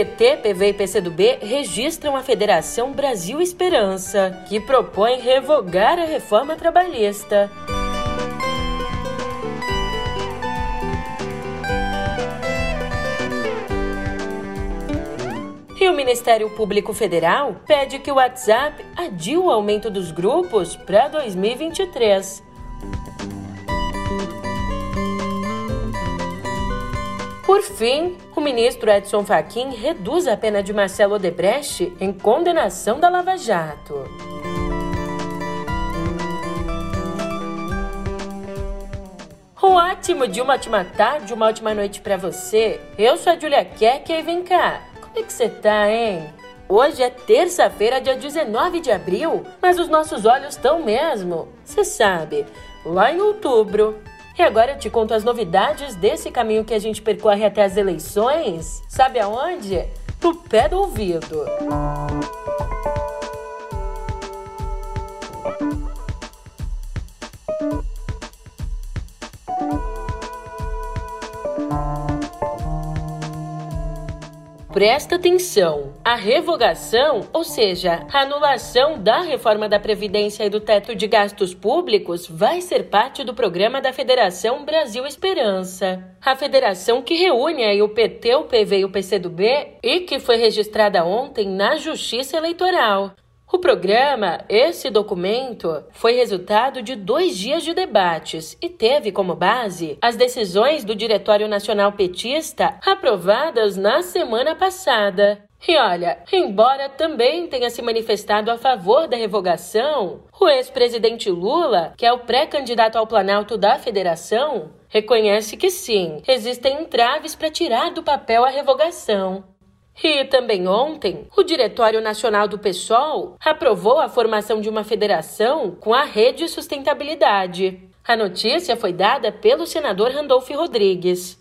PT, PV e PCdoB registram a Federação Brasil Esperança, que propõe revogar a reforma trabalhista. E o Ministério Público Federal pede que o WhatsApp adie o aumento dos grupos para 2023. Por fim, o ministro Edson Fachin reduz a pena de Marcelo Odebrecht em condenação da Lava Jato. Um ótimo dia, uma ótima tarde, uma ótima noite para você. Eu sou a Julia Keck e vem cá. Como é que você tá, hein? Hoje é terça-feira, dia 19 de abril, mas os nossos olhos estão mesmo, você sabe, lá em outubro. E agora eu te conto as novidades desse caminho que a gente percorre até as eleições. Sabe aonde? No pé do ouvido. Presta atenção! A revogação, ou seja, a anulação da reforma da Previdência e do teto de gastos públicos, vai ser parte do programa da Federação Brasil Esperança. A federação que reúne aí o PT, o PV e o PCdoB e que foi registrada ontem na Justiça Eleitoral. O programa, esse documento, foi resultado de dois dias de debates e teve como base as decisões do Diretório Nacional Petista aprovadas na semana passada. E olha, embora também tenha se manifestado a favor da revogação, o ex-presidente Lula, que é o pré-candidato ao Planalto da Federação, reconhece que sim, existem entraves para tirar do papel a revogação. E também ontem, o Diretório Nacional do PSOL aprovou a formação de uma federação com a Rede Sustentabilidade. A notícia foi dada pelo senador Randolph Rodrigues.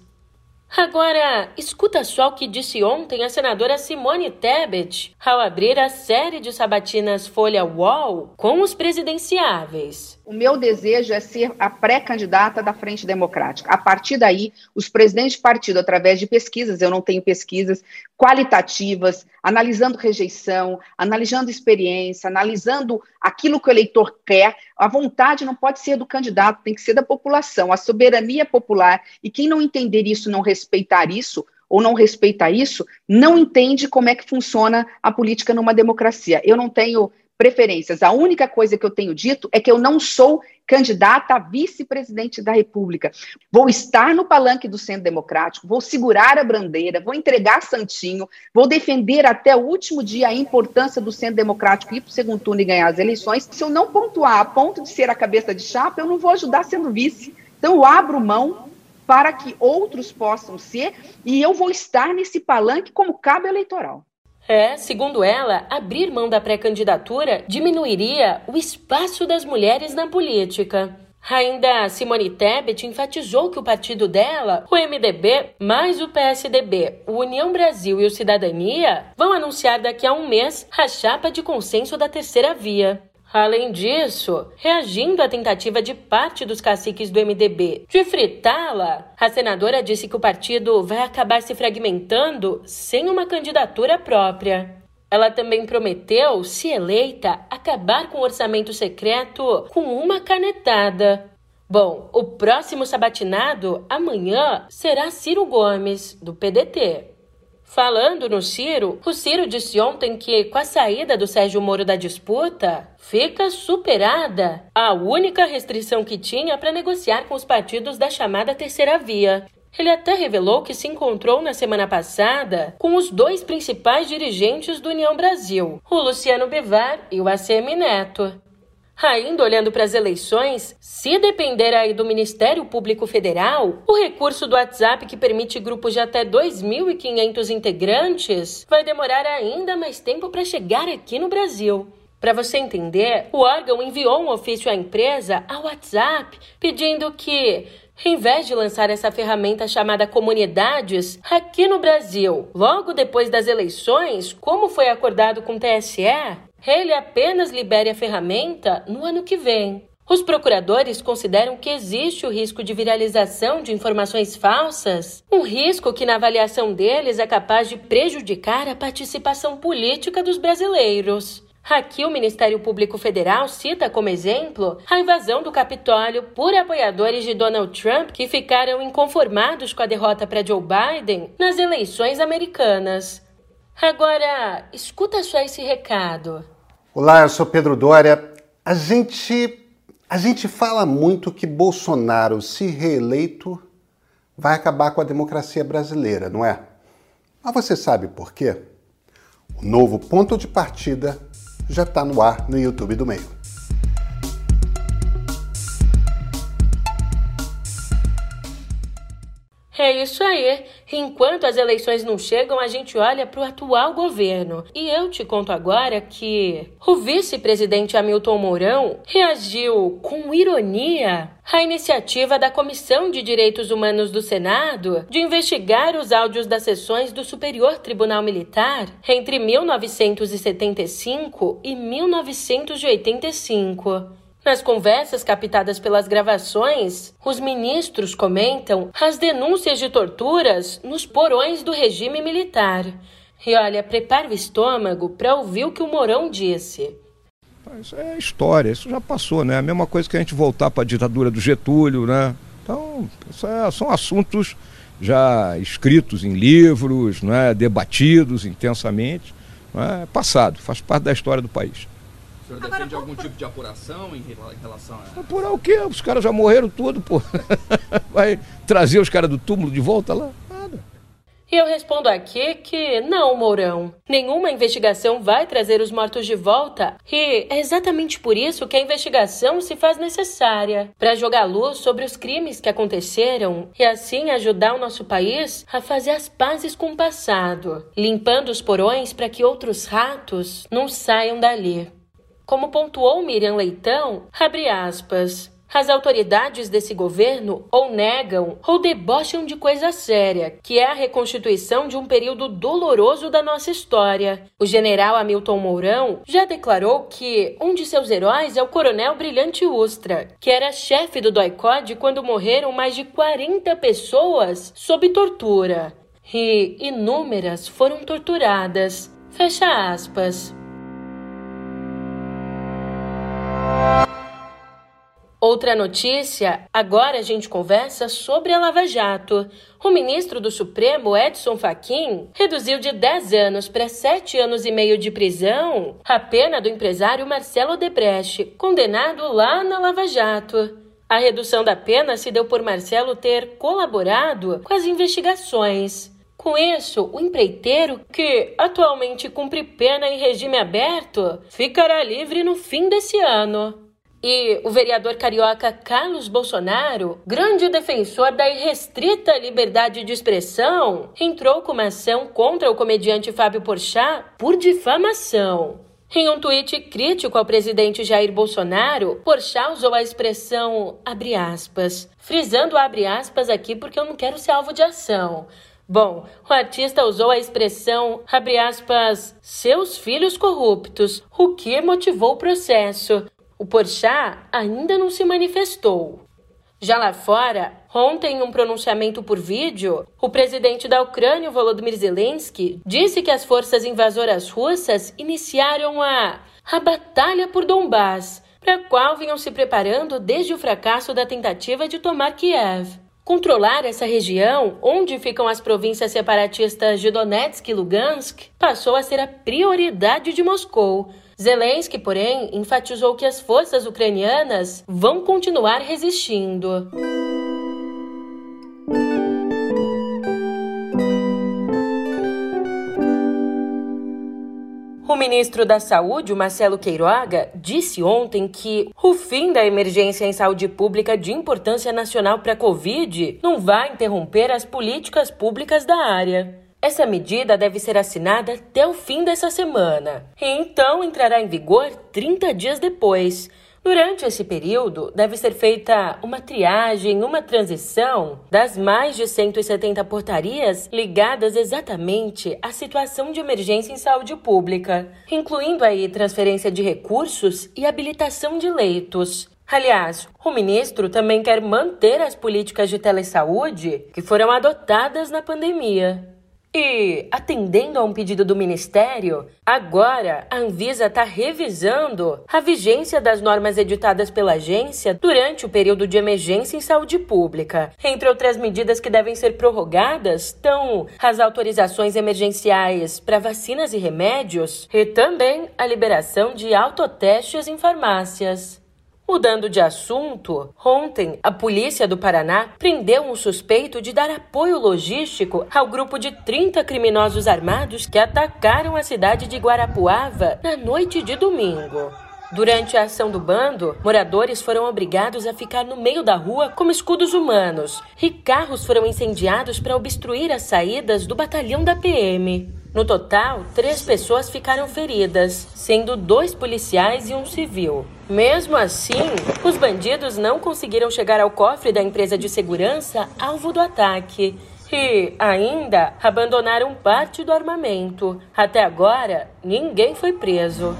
Agora, escuta só o que disse ontem a senadora Simone Tebet ao abrir a série de sabatinas Folha UOL com os presidenciáveis. O meu desejo é ser a pré-candidata da Frente Democrática. A partir daí, os presidentes de partido, através de pesquisas, eu não tenho pesquisas qualitativas, analisando rejeição, analisando experiência, analisando aquilo que o eleitor quer, a vontade não pode ser do candidato, tem que ser da população, a soberania popular. E quem não entender isso, não respeitar isso, ou não respeita isso, não entende como é que funciona a política numa democracia. Eu não tenho preferências. A única coisa que eu tenho dito é que eu não sou candidata a vice-presidente da República. Vou estar no palanque do Centro Democrático, vou segurar a bandeira, vou entregar santinho, vou defender até o último dia a importância do Centro Democrático ir para o segundo turno e ganhar as eleições. Se eu não pontuar a ponto de ser a cabeça de chapa, eu não vou ajudar sendo vice. Então, eu abro mão para que outros possam ser, e eu vou estar nesse palanque como cabo eleitoral. É, segundo ela, abrir mão da pré-candidatura diminuiria o espaço das mulheres na política. Ainda Simone Tebet enfatizou que o partido dela, o MDB, mais o PSDB, o União Brasil e o Cidadania, vão anunciar daqui a um mês a chapa de consenso da terceira via. Além disso, reagindo à tentativa de parte dos caciques do MDB de fritá-la, a senadora disse que o partido vai acabar se fragmentando sem uma candidatura própria. Ela também prometeu, se eleita, acabar com o orçamento secreto com uma canetada. Bom, o próximo sabatinado amanhã será Ciro Gomes, do PDT. Falando no Ciro, o Ciro disse ontem que, com a saída do Sérgio Moro da disputa, fica superada a única restrição que tinha para negociar com os partidos da chamada Terceira Via. Ele até revelou que se encontrou na semana passada com os dois principais dirigentes do União Brasil, o Luciano Bivar e o ACM Neto. Ainda olhando para as eleições, se depender aí do Ministério Público Federal, o recurso do WhatsApp que permite grupos de até 2.500 integrantes vai demorar ainda mais tempo para chegar aqui no Brasil. Para você entender, o órgão enviou um ofício à empresa, ao WhatsApp, pedindo que, em vez de lançar essa ferramenta chamada Comunidades aqui no Brasil, logo depois das eleições, como foi acordado com o TSE, ele apenas libere a ferramenta no ano que vem. Os procuradores consideram que existe o risco de viralização de informações falsas, um risco que, na avaliação deles, é capaz de prejudicar a participação política dos brasileiros. Aqui, o Ministério Público Federal cita como exemplo a invasão do Capitólio por apoiadores de Donald Trump que ficaram inconformados com a derrota para Joe Biden nas eleições americanas. Agora, escuta só esse recado. Olá, eu sou Pedro Dória. A gente a gente fala muito que Bolsonaro, se reeleito, vai acabar com a democracia brasileira, não é? Mas você sabe por quê? O novo ponto de partida já está no ar no YouTube do Meio. É isso aí. Enquanto as eleições não chegam, a gente olha para o atual governo. E eu te conto agora que o vice-presidente Hamilton Mourão reagiu com ironia à iniciativa da Comissão de Direitos Humanos do Senado de investigar os áudios das sessões do Superior Tribunal Militar entre 1975 e 1985. Nas conversas captadas pelas gravações, os ministros comentam as denúncias de torturas nos porões do regime militar. E olha, prepare o estômago para ouvir o que o Mourão disse. Isso é história, isso já passou, né? A mesma coisa que a gente voltar para a ditadura do Getúlio, né? Então, é, são assuntos já escritos em livros, né? debatidos intensamente. Né? Passado, faz parte da história do país senhor Agora, defende algum tipo de apuração em relação a. Apurar o quê? Os caras já morreram tudo, pô. Vai trazer os caras do túmulo de volta lá? Nada. E eu respondo aqui que não, Mourão. Nenhuma investigação vai trazer os mortos de volta. E é exatamente por isso que a investigação se faz necessária para jogar luz sobre os crimes que aconteceram e assim ajudar o nosso país a fazer as pazes com o passado, limpando os porões para que outros ratos não saiam dali. Como pontuou Miriam Leitão, abre aspas. As autoridades desse governo ou negam ou debocham de coisa séria, que é a reconstituição de um período doloroso da nossa história. O general Hamilton Mourão já declarou que um de seus heróis é o coronel Brilhante Ustra, que era chefe do DOICOD quando morreram mais de 40 pessoas sob tortura. E inúmeras foram torturadas. Fecha aspas. Outra notícia, agora a gente conversa sobre a Lava Jato. O ministro do Supremo, Edson Fachin, reduziu de 10 anos para 7 anos e meio de prisão a pena do empresário Marcelo Debrecht, condenado lá na Lava Jato. A redução da pena se deu por Marcelo ter colaborado com as investigações. Com isso, o empreiteiro, que atualmente cumpre pena em regime aberto, ficará livre no fim desse ano. E o vereador carioca Carlos Bolsonaro, grande defensor da irrestrita liberdade de expressão, entrou com uma ação contra o comediante Fábio Porchat por difamação. Em um tweet crítico ao presidente Jair Bolsonaro, Porchat usou a expressão abre aspas, frisando abre aspas aqui porque eu não quero ser alvo de ação. Bom, o artista usou a expressão, abre aspas, seus filhos corruptos, o que motivou o processo. O Porchat ainda não se manifestou. Já lá fora, ontem, em um pronunciamento por vídeo, o presidente da Ucrânia, Volodymyr Zelensky, disse que as forças invasoras russas iniciaram a, a Batalha por Donbass, para a qual vinham se preparando desde o fracasso da tentativa de tomar Kiev. Controlar essa região, onde ficam as províncias separatistas de Donetsk e Lugansk, passou a ser a prioridade de Moscou, Zelensky, porém, enfatizou que as forças ucranianas vão continuar resistindo. O ministro da Saúde, Marcelo Queiroga, disse ontem que o fim da emergência em saúde pública de importância nacional para a Covid não vai interromper as políticas públicas da área. Essa medida deve ser assinada até o fim dessa semana e então entrará em vigor 30 dias depois. Durante esse período, deve ser feita uma triagem, uma transição das mais de 170 portarias ligadas exatamente à situação de emergência em saúde pública, incluindo aí transferência de recursos e habilitação de leitos. Aliás, o ministro também quer manter as políticas de telesaúde que foram adotadas na pandemia. E, atendendo a um pedido do Ministério, agora a Anvisa está revisando a vigência das normas editadas pela agência durante o período de emergência em saúde pública. Entre outras medidas que devem ser prorrogadas estão as autorizações emergenciais para vacinas e remédios e também a liberação de autotestes em farmácias. Mudando de assunto, ontem a polícia do Paraná prendeu um suspeito de dar apoio logístico ao grupo de 30 criminosos armados que atacaram a cidade de Guarapuava na noite de domingo. Durante a ação do bando, moradores foram obrigados a ficar no meio da rua como escudos humanos e carros foram incendiados para obstruir as saídas do batalhão da PM. No total, três pessoas ficaram feridas, sendo dois policiais e um civil. Mesmo assim, os bandidos não conseguiram chegar ao cofre da empresa de segurança alvo do ataque. E ainda abandonaram parte do armamento. Até agora, ninguém foi preso.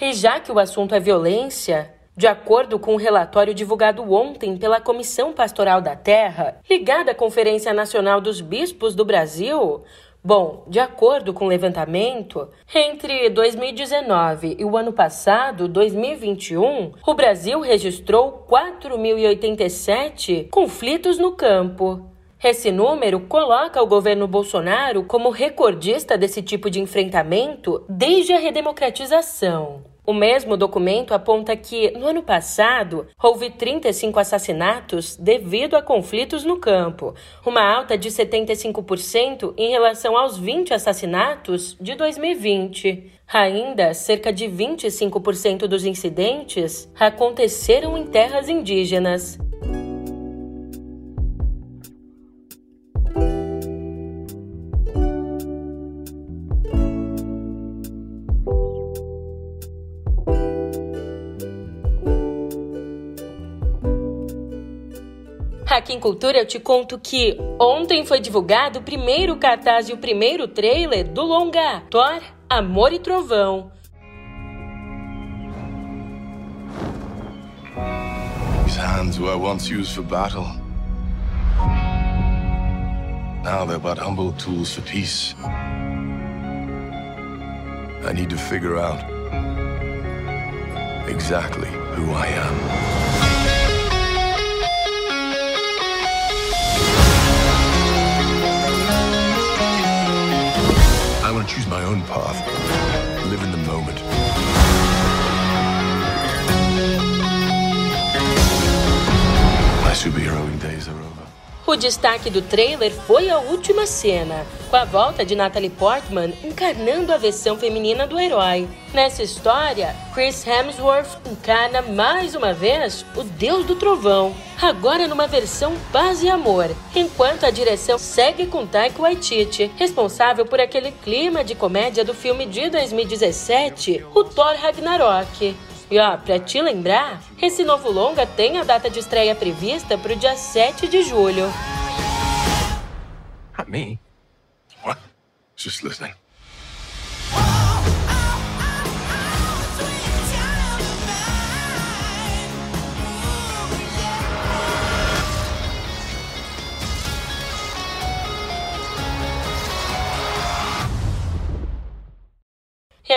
E já que o assunto é violência, de acordo com um relatório divulgado ontem pela Comissão Pastoral da Terra, ligada à Conferência Nacional dos Bispos do Brasil, Bom, de acordo com o levantamento, entre 2019 e o ano passado, 2021, o Brasil registrou 4.087 conflitos no campo. Esse número coloca o governo Bolsonaro como recordista desse tipo de enfrentamento desde a redemocratização. O mesmo documento aponta que, no ano passado, houve 35 assassinatos devido a conflitos no campo, uma alta de 75% em relação aos 20 assassinatos de 2020. Ainda, cerca de 25% dos incidentes aconteceram em terras indígenas. Aqui em Cultura eu te conto que ontem foi divulgado o primeiro cartaz e o primeiro trailer do longa Thor, Amor e Trovão. These hands were once used for battle. Now they're but humble tools for peace. I need to figure out exactly who I am. To choose my own path. Live in the moment. My superheroing days are over. O destaque do trailer foi a última cena, com a volta de Natalie Portman encarnando a versão feminina do herói. Nessa história, Chris Hemsworth encarna mais uma vez o Deus do Trovão, agora numa versão paz e amor, enquanto a direção segue com Taika Waititi, responsável por aquele clima de comédia do filme de 2017, o Thor Ragnarok. E ó, pra te lembrar, esse novo longa tem a data de estreia prevista pro dia 7 de julho. Not me. What? Just listening.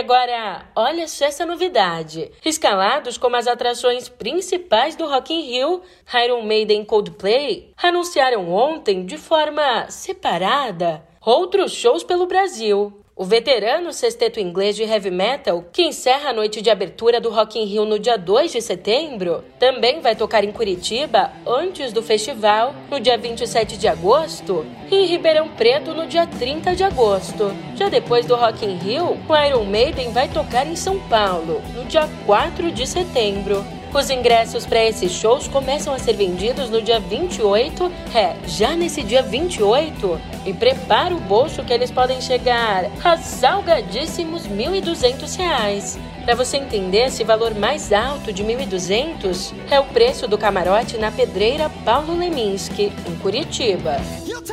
Agora, olha só essa novidade. Escalados como as atrações principais do Rock in Rio, Iron Maiden e Coldplay anunciaram ontem, de forma separada, outros shows pelo Brasil. O veterano sexteto inglês de heavy metal, que encerra a noite de abertura do Rock in Rio no dia 2 de setembro, também vai tocar em Curitiba antes do festival, no dia 27 de agosto, e em Ribeirão Preto no dia 30 de agosto. Já depois do Rock in Rio, o Iron Maiden vai tocar em São Paulo, no dia 4 de setembro. Os ingressos para esses shows começam a ser vendidos no dia 28, é, já nesse dia 28. E prepara o bolso que eles podem chegar a salgadíssimos R$ 1.200. Para você entender, esse valor mais alto de 1.200 é o preço do camarote na pedreira Paulo Leminski, em Curitiba. You'll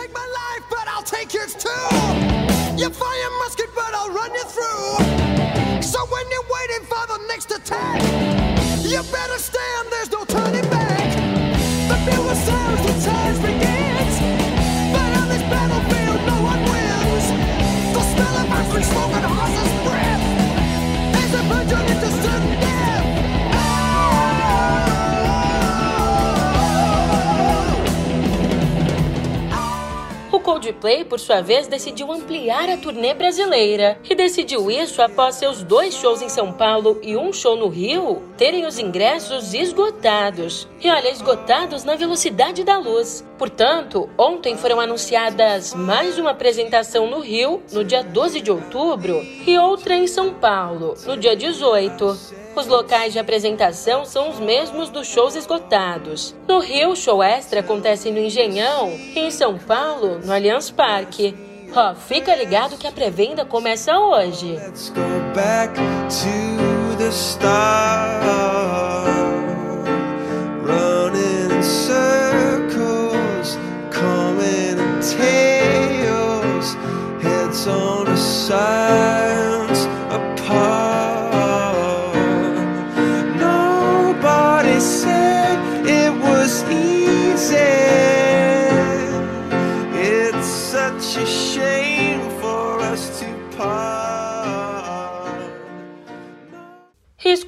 you better stop. Coldplay, por sua vez, decidiu ampliar a turnê brasileira e decidiu isso após seus dois shows em São Paulo e um show no Rio terem os ingressos esgotados. E olha, esgotados na velocidade da luz. Portanto, ontem foram anunciadas mais uma apresentação no Rio, no dia 12 de outubro, e outra em São Paulo, no dia 18. Os locais de apresentação são os mesmos dos shows esgotados. No Rio, o show extra acontece no Engenhão e em São Paulo, no Allianz Parque. Ó, fica ligado que a pré-venda começa hoje. Let's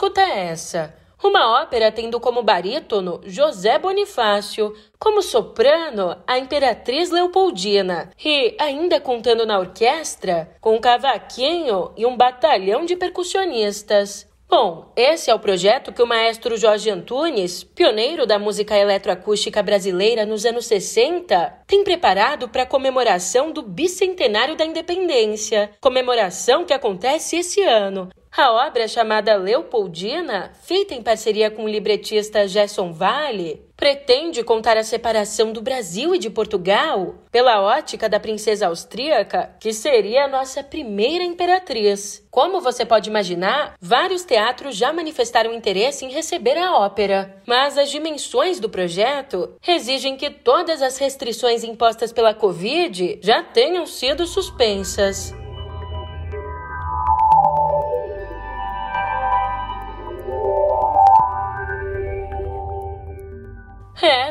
escuta essa. Uma ópera tendo como barítono José Bonifácio, como soprano a Imperatriz Leopoldina e, ainda contando na orquestra, com um cavaquinho e um batalhão de percussionistas. Bom, esse é o projeto que o maestro Jorge Antunes, pioneiro da música eletroacústica brasileira nos anos 60, tem preparado para a comemoração do bicentenário da independência, comemoração que acontece esse ano. A obra chamada Leopoldina, feita em parceria com o libretista Gerson Vale, pretende contar a separação do Brasil e de Portugal pela ótica da princesa austríaca, que seria a nossa primeira imperatriz. Como você pode imaginar, vários teatros já manifestaram interesse em receber a ópera, mas as dimensões do projeto exigem que todas as restrições impostas pela Covid já tenham sido suspensas.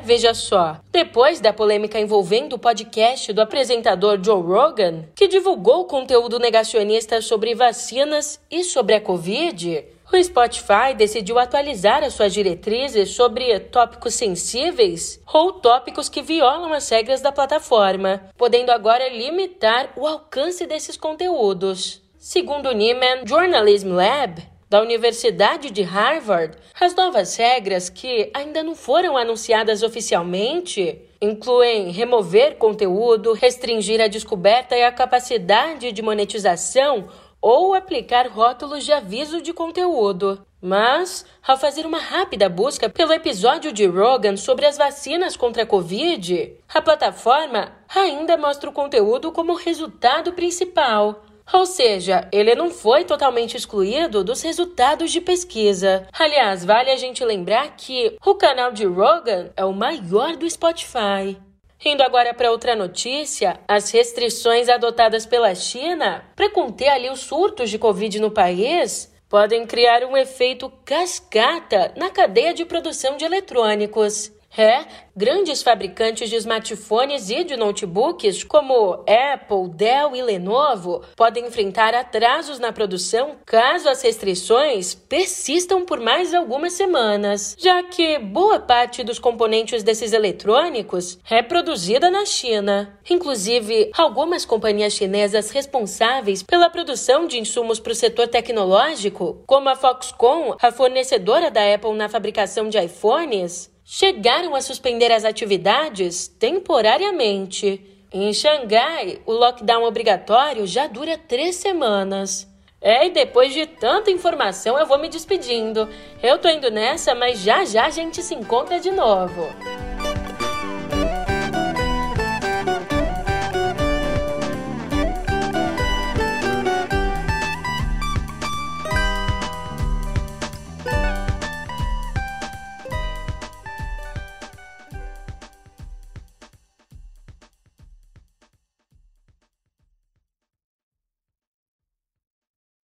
Veja só. Depois da polêmica envolvendo o podcast do apresentador Joe Rogan, que divulgou conteúdo negacionista sobre vacinas e sobre a Covid, o Spotify decidiu atualizar as suas diretrizes sobre tópicos sensíveis ou tópicos que violam as regras da plataforma, podendo agora limitar o alcance desses conteúdos. Segundo o Nieman Journalism Lab, da Universidade de Harvard, as novas regras que ainda não foram anunciadas oficialmente incluem remover conteúdo, restringir a descoberta e a capacidade de monetização ou aplicar rótulos de aviso de conteúdo. Mas, ao fazer uma rápida busca pelo episódio de Rogan sobre as vacinas contra a Covid, a plataforma ainda mostra o conteúdo como resultado principal. Ou seja, ele não foi totalmente excluído dos resultados de pesquisa. Aliás, vale a gente lembrar que o canal de Rogan é o maior do Spotify. Indo agora para outra notícia, as restrições adotadas pela China para conter ali os surtos de Covid no país podem criar um efeito cascata na cadeia de produção de eletrônicos. É, grandes fabricantes de smartphones e de notebooks, como Apple, Dell e Lenovo, podem enfrentar atrasos na produção caso as restrições persistam por mais algumas semanas, já que boa parte dos componentes desses eletrônicos é produzida na China. Inclusive, algumas companhias chinesas responsáveis pela produção de insumos para o setor tecnológico, como a Foxconn, a fornecedora da Apple na fabricação de iPhones, chegaram a suspender as atividades temporariamente. Em Xangai, o lockdown obrigatório já dura três semanas. É, e depois de tanta informação, eu vou me despedindo. Eu tô indo nessa, mas já já a gente se encontra de novo.